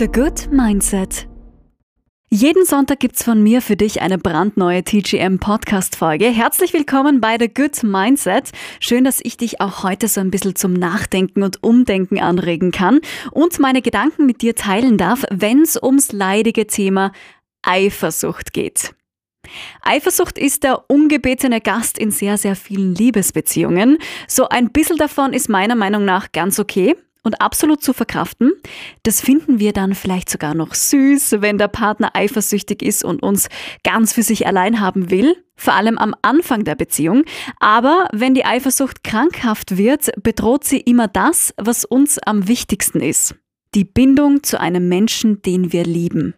The Good Mindset. Jeden Sonntag gibt's von mir für dich eine brandneue TGM Podcast Folge. Herzlich willkommen bei The Good Mindset. Schön, dass ich dich auch heute so ein bisschen zum Nachdenken und Umdenken anregen kann und meine Gedanken mit dir teilen darf, wenn's ums leidige Thema Eifersucht geht. Eifersucht ist der ungebetene Gast in sehr, sehr vielen Liebesbeziehungen. So ein bisschen davon ist meiner Meinung nach ganz okay und absolut zu verkraften. Das finden wir dann vielleicht sogar noch süß, wenn der Partner eifersüchtig ist und uns ganz für sich allein haben will, vor allem am Anfang der Beziehung. Aber wenn die Eifersucht krankhaft wird, bedroht sie immer das, was uns am wichtigsten ist. Die Bindung zu einem Menschen, den wir lieben.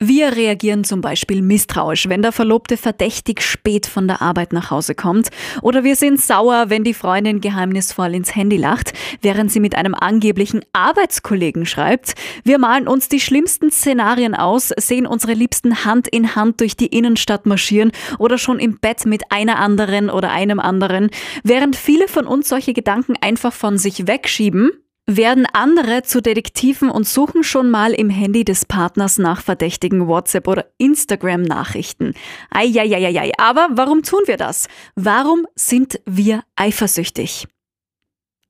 Wir reagieren zum Beispiel misstrauisch, wenn der Verlobte verdächtig spät von der Arbeit nach Hause kommt. Oder wir sind sauer, wenn die Freundin geheimnisvoll ins Handy lacht, während sie mit einem angeblichen Arbeitskollegen schreibt. Wir malen uns die schlimmsten Szenarien aus, sehen unsere Liebsten Hand in Hand durch die Innenstadt marschieren oder schon im Bett mit einer anderen oder einem anderen. Während viele von uns solche Gedanken einfach von sich wegschieben, werden andere zu Detektiven und suchen schon mal im Handy des Partners nach verdächtigen WhatsApp- oder Instagram-Nachrichten. Eieieiei. Aber warum tun wir das? Warum sind wir eifersüchtig?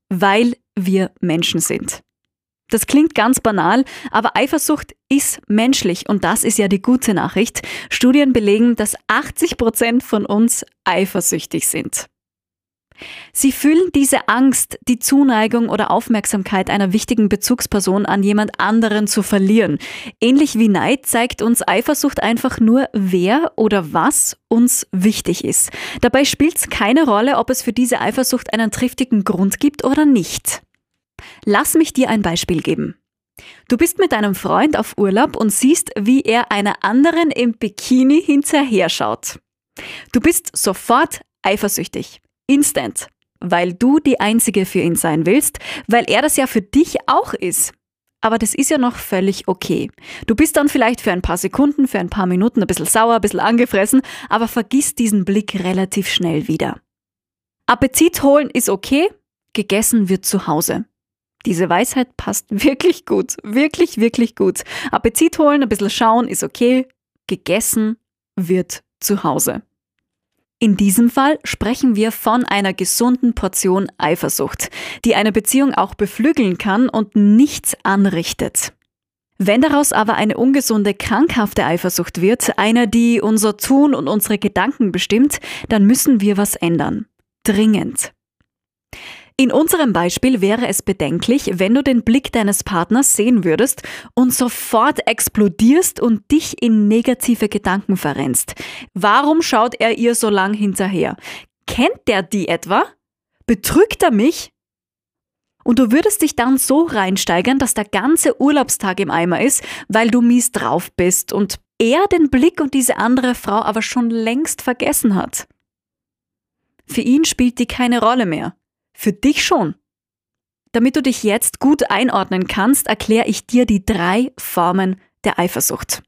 Weil wir Menschen sind. Das klingt ganz banal, aber Eifersucht ist menschlich und das ist ja die gute Nachricht. Studien belegen, dass 80 Prozent von uns eifersüchtig sind. Sie fühlen diese Angst, die Zuneigung oder Aufmerksamkeit einer wichtigen Bezugsperson an jemand anderen zu verlieren. Ähnlich wie Neid zeigt uns Eifersucht einfach nur, wer oder was uns wichtig ist. Dabei spielt es keine Rolle, ob es für diese Eifersucht einen triftigen Grund gibt oder nicht. Lass mich dir ein Beispiel geben. Du bist mit deinem Freund auf Urlaub und siehst, wie er einer anderen im Bikini hinterher schaut. Du bist sofort eifersüchtig. Instant. Weil du die Einzige für ihn sein willst, weil er das ja für dich auch ist. Aber das ist ja noch völlig okay. Du bist dann vielleicht für ein paar Sekunden, für ein paar Minuten ein bisschen sauer, ein bisschen angefressen, aber vergiss diesen Blick relativ schnell wieder. Appetit holen ist okay, gegessen wird zu Hause. Diese Weisheit passt wirklich gut, wirklich, wirklich gut. Appetit holen, ein bisschen schauen ist okay, gegessen wird zu Hause. In diesem Fall sprechen wir von einer gesunden Portion Eifersucht, die eine Beziehung auch beflügeln kann und nichts anrichtet. Wenn daraus aber eine ungesunde, krankhafte Eifersucht wird, eine, die unser Tun und unsere Gedanken bestimmt, dann müssen wir was ändern. Dringend. In unserem Beispiel wäre es bedenklich, wenn du den Blick deines Partners sehen würdest und sofort explodierst und dich in negative Gedanken verrennst. Warum schaut er ihr so lang hinterher? Kennt der die etwa? Betrügt er mich? Und du würdest dich dann so reinsteigern, dass der ganze Urlaubstag im Eimer ist, weil du mies drauf bist und er den Blick und diese andere Frau aber schon längst vergessen hat. Für ihn spielt die keine Rolle mehr. Für dich schon. Damit du dich jetzt gut einordnen kannst, erkläre ich dir die drei Formen der Eifersucht.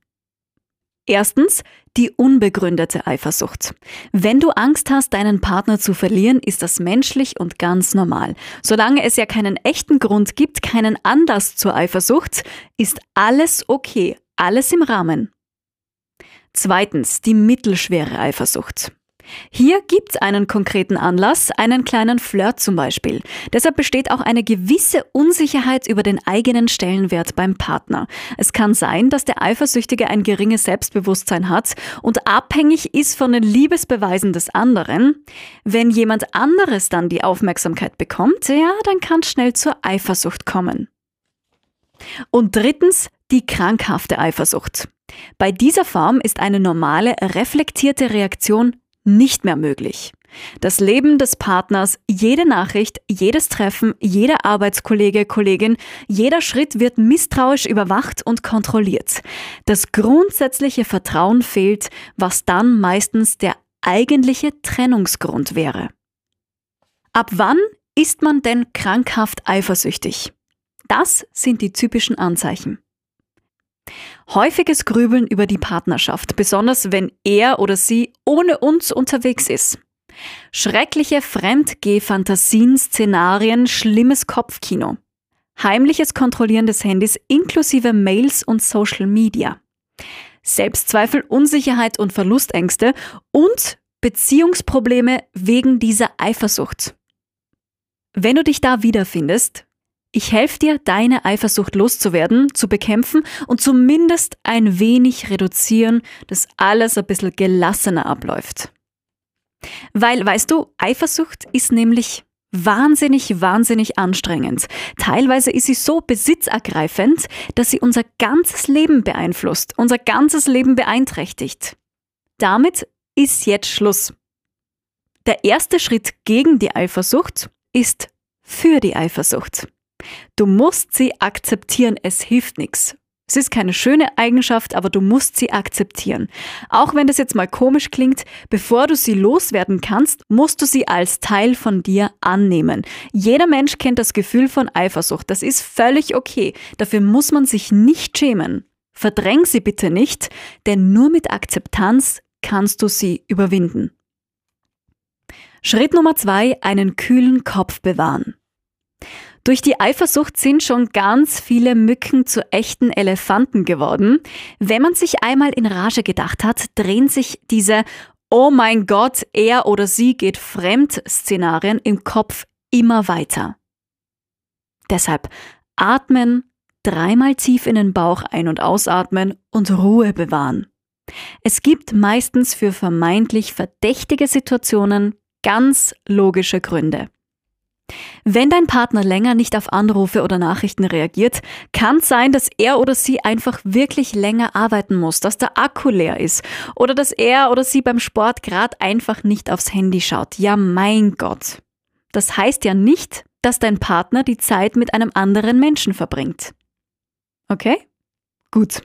Erstens die unbegründete Eifersucht. Wenn du Angst hast, deinen Partner zu verlieren, ist das menschlich und ganz normal. Solange es ja keinen echten Grund gibt, keinen Anlass zur Eifersucht, ist alles okay, alles im Rahmen. Zweitens die mittelschwere Eifersucht. Hier gibt's einen konkreten Anlass, einen kleinen Flirt zum Beispiel. Deshalb besteht auch eine gewisse Unsicherheit über den eigenen Stellenwert beim Partner. Es kann sein, dass der Eifersüchtige ein geringes Selbstbewusstsein hat und abhängig ist von den Liebesbeweisen des anderen. Wenn jemand anderes dann die Aufmerksamkeit bekommt, ja, dann kann es schnell zur Eifersucht kommen. Und drittens die krankhafte Eifersucht. Bei dieser Form ist eine normale, reflektierte Reaktion nicht mehr möglich. Das Leben des Partners, jede Nachricht, jedes Treffen, jeder Arbeitskollege, Kollegin, jeder Schritt wird misstrauisch überwacht und kontrolliert. Das grundsätzliche Vertrauen fehlt, was dann meistens der eigentliche Trennungsgrund wäre. Ab wann ist man denn krankhaft eifersüchtig? Das sind die typischen Anzeichen. Häufiges Grübeln über die Partnerschaft, besonders wenn er oder sie ohne uns unterwegs ist. Schreckliche Fremdgeh-Fantasien, Szenarien, schlimmes Kopfkino. heimliches Kontrollieren des Handys inklusive Mails und Social Media. Selbstzweifel, Unsicherheit und Verlustängste und Beziehungsprobleme wegen dieser Eifersucht. Wenn du dich da wiederfindest, ich helfe dir, deine Eifersucht loszuwerden, zu bekämpfen und zumindest ein wenig reduzieren, dass alles ein bisschen gelassener abläuft. Weil, weißt du, Eifersucht ist nämlich wahnsinnig, wahnsinnig anstrengend. Teilweise ist sie so besitzergreifend, dass sie unser ganzes Leben beeinflusst, unser ganzes Leben beeinträchtigt. Damit ist jetzt Schluss. Der erste Schritt gegen die Eifersucht ist für die Eifersucht. Du musst sie akzeptieren, es hilft nichts. Es ist keine schöne Eigenschaft, aber du musst sie akzeptieren. Auch wenn das jetzt mal komisch klingt, bevor du sie loswerden kannst, musst du sie als Teil von dir annehmen. Jeder Mensch kennt das Gefühl von Eifersucht. Das ist völlig okay. Dafür muss man sich nicht schämen. Verdräng sie bitte nicht, denn nur mit Akzeptanz kannst du sie überwinden. Schritt Nummer zwei, einen kühlen Kopf bewahren. Durch die Eifersucht sind schon ganz viele Mücken zu echten Elefanten geworden. Wenn man sich einmal in Rage gedacht hat, drehen sich diese Oh mein Gott, er oder sie geht fremd Szenarien im Kopf immer weiter. Deshalb atmen, dreimal tief in den Bauch ein- und ausatmen und Ruhe bewahren. Es gibt meistens für vermeintlich verdächtige Situationen ganz logische Gründe. Wenn dein Partner länger nicht auf Anrufe oder Nachrichten reagiert, kann es sein, dass er oder sie einfach wirklich länger arbeiten muss, dass der Akku leer ist oder dass er oder sie beim Sport gerade einfach nicht aufs Handy schaut. Ja, mein Gott. Das heißt ja nicht, dass dein Partner die Zeit mit einem anderen Menschen verbringt. Okay? Gut.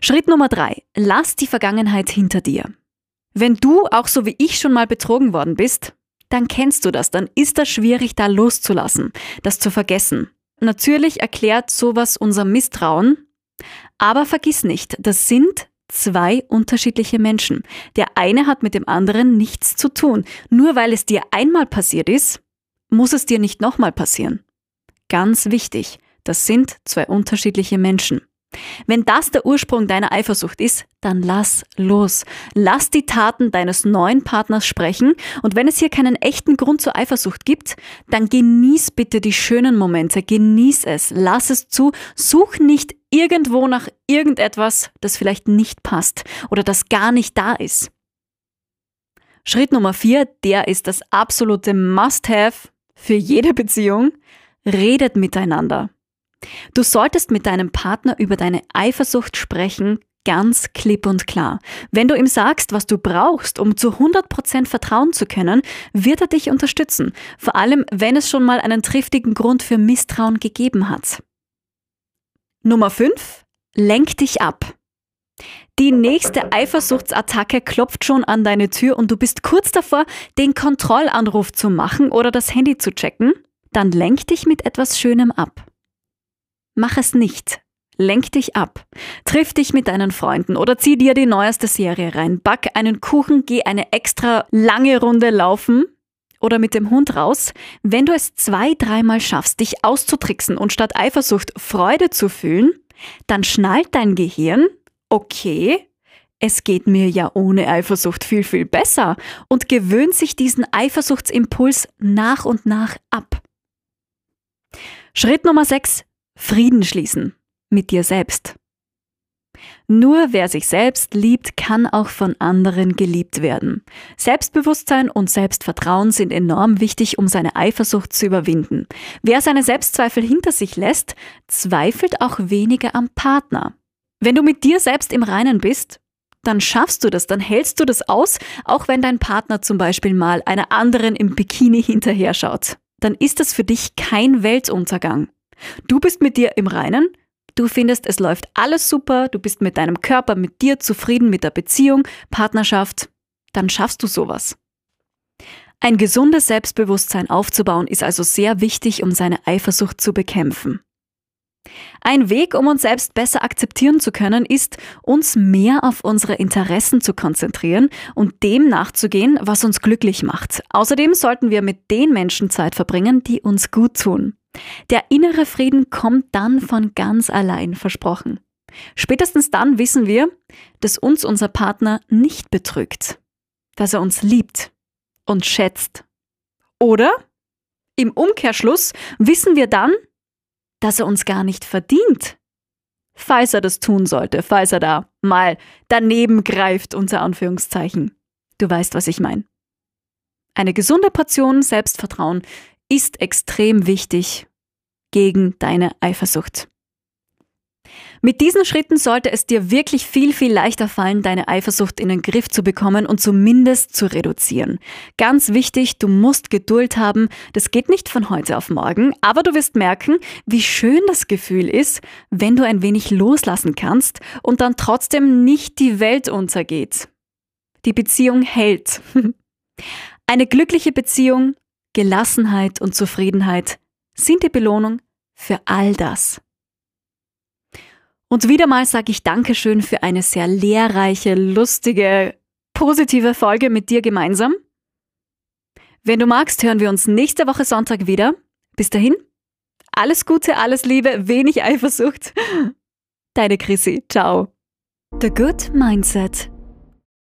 Schritt Nummer drei. Lass die Vergangenheit hinter dir. Wenn du auch so wie ich schon mal betrogen worden bist, dann kennst du das, dann ist das schwierig, da loszulassen, das zu vergessen. Natürlich erklärt sowas unser Misstrauen, aber vergiss nicht, das sind zwei unterschiedliche Menschen. Der eine hat mit dem anderen nichts zu tun. Nur weil es dir einmal passiert ist, muss es dir nicht nochmal passieren. Ganz wichtig, das sind zwei unterschiedliche Menschen. Wenn das der Ursprung deiner Eifersucht ist, dann lass los. Lass die Taten deines neuen Partners sprechen und wenn es hier keinen echten Grund zur Eifersucht gibt, dann genieß bitte die schönen Momente, genieß es, lass es zu, such nicht irgendwo nach irgendetwas, das vielleicht nicht passt oder das gar nicht da ist. Schritt Nummer vier, der ist das absolute Must-Have für jede Beziehung. Redet miteinander. Du solltest mit deinem Partner über deine Eifersucht sprechen, ganz klipp und klar. Wenn du ihm sagst, was du brauchst, um zu 100% vertrauen zu können, wird er dich unterstützen. Vor allem, wenn es schon mal einen triftigen Grund für Misstrauen gegeben hat. Nummer 5. Lenk dich ab. Die nächste Eifersuchtsattacke klopft schon an deine Tür und du bist kurz davor, den Kontrollanruf zu machen oder das Handy zu checken. Dann lenk dich mit etwas Schönem ab. Mach es nicht. Lenk dich ab. Triff dich mit deinen Freunden oder zieh dir die neueste Serie rein. Back einen Kuchen, geh eine extra lange Runde laufen oder mit dem Hund raus. Wenn du es zwei, dreimal schaffst, dich auszutricksen und statt Eifersucht Freude zu fühlen, dann schnallt dein Gehirn, okay, es geht mir ja ohne Eifersucht viel, viel besser und gewöhnt sich diesen Eifersuchtsimpuls nach und nach ab. Schritt Nummer 6. Frieden schließen mit dir selbst. Nur wer sich selbst liebt, kann auch von anderen geliebt werden. Selbstbewusstsein und Selbstvertrauen sind enorm wichtig, um seine Eifersucht zu überwinden. Wer seine Selbstzweifel hinter sich lässt, zweifelt auch weniger am Partner. Wenn du mit dir selbst im Reinen bist, dann schaffst du das, dann hältst du das aus, auch wenn dein Partner zum Beispiel mal einer anderen im Bikini hinterher schaut. Dann ist das für dich kein Weltuntergang. Du bist mit dir im Reinen, du findest, es läuft alles super, du bist mit deinem Körper, mit dir zufrieden, mit der Beziehung, Partnerschaft, dann schaffst du sowas. Ein gesundes Selbstbewusstsein aufzubauen ist also sehr wichtig, um seine Eifersucht zu bekämpfen. Ein Weg, um uns selbst besser akzeptieren zu können, ist, uns mehr auf unsere Interessen zu konzentrieren und dem nachzugehen, was uns glücklich macht. Außerdem sollten wir mit den Menschen Zeit verbringen, die uns gut tun. Der innere Frieden kommt dann von ganz allein, versprochen. Spätestens dann wissen wir, dass uns unser Partner nicht betrügt, dass er uns liebt und schätzt. Oder im Umkehrschluss wissen wir dann, dass er uns gar nicht verdient. Falls er das tun sollte, falls er da mal daneben greift, unter Anführungszeichen. Du weißt, was ich meine. Eine gesunde Portion Selbstvertrauen ist extrem wichtig gegen deine Eifersucht. Mit diesen Schritten sollte es dir wirklich viel, viel leichter fallen, deine Eifersucht in den Griff zu bekommen und zumindest zu reduzieren. Ganz wichtig, du musst Geduld haben. Das geht nicht von heute auf morgen, aber du wirst merken, wie schön das Gefühl ist, wenn du ein wenig loslassen kannst und dann trotzdem nicht die Welt untergeht. Die Beziehung hält. Eine glückliche Beziehung, Gelassenheit und Zufriedenheit sind die Belohnung für all das. Und wieder mal sage ich Dankeschön für eine sehr lehrreiche, lustige, positive Folge mit dir gemeinsam. Wenn du magst, hören wir uns nächste Woche Sonntag wieder. Bis dahin, alles Gute, alles Liebe, wenig Eifersucht. Deine Chrissy. Ciao. The Good Mindset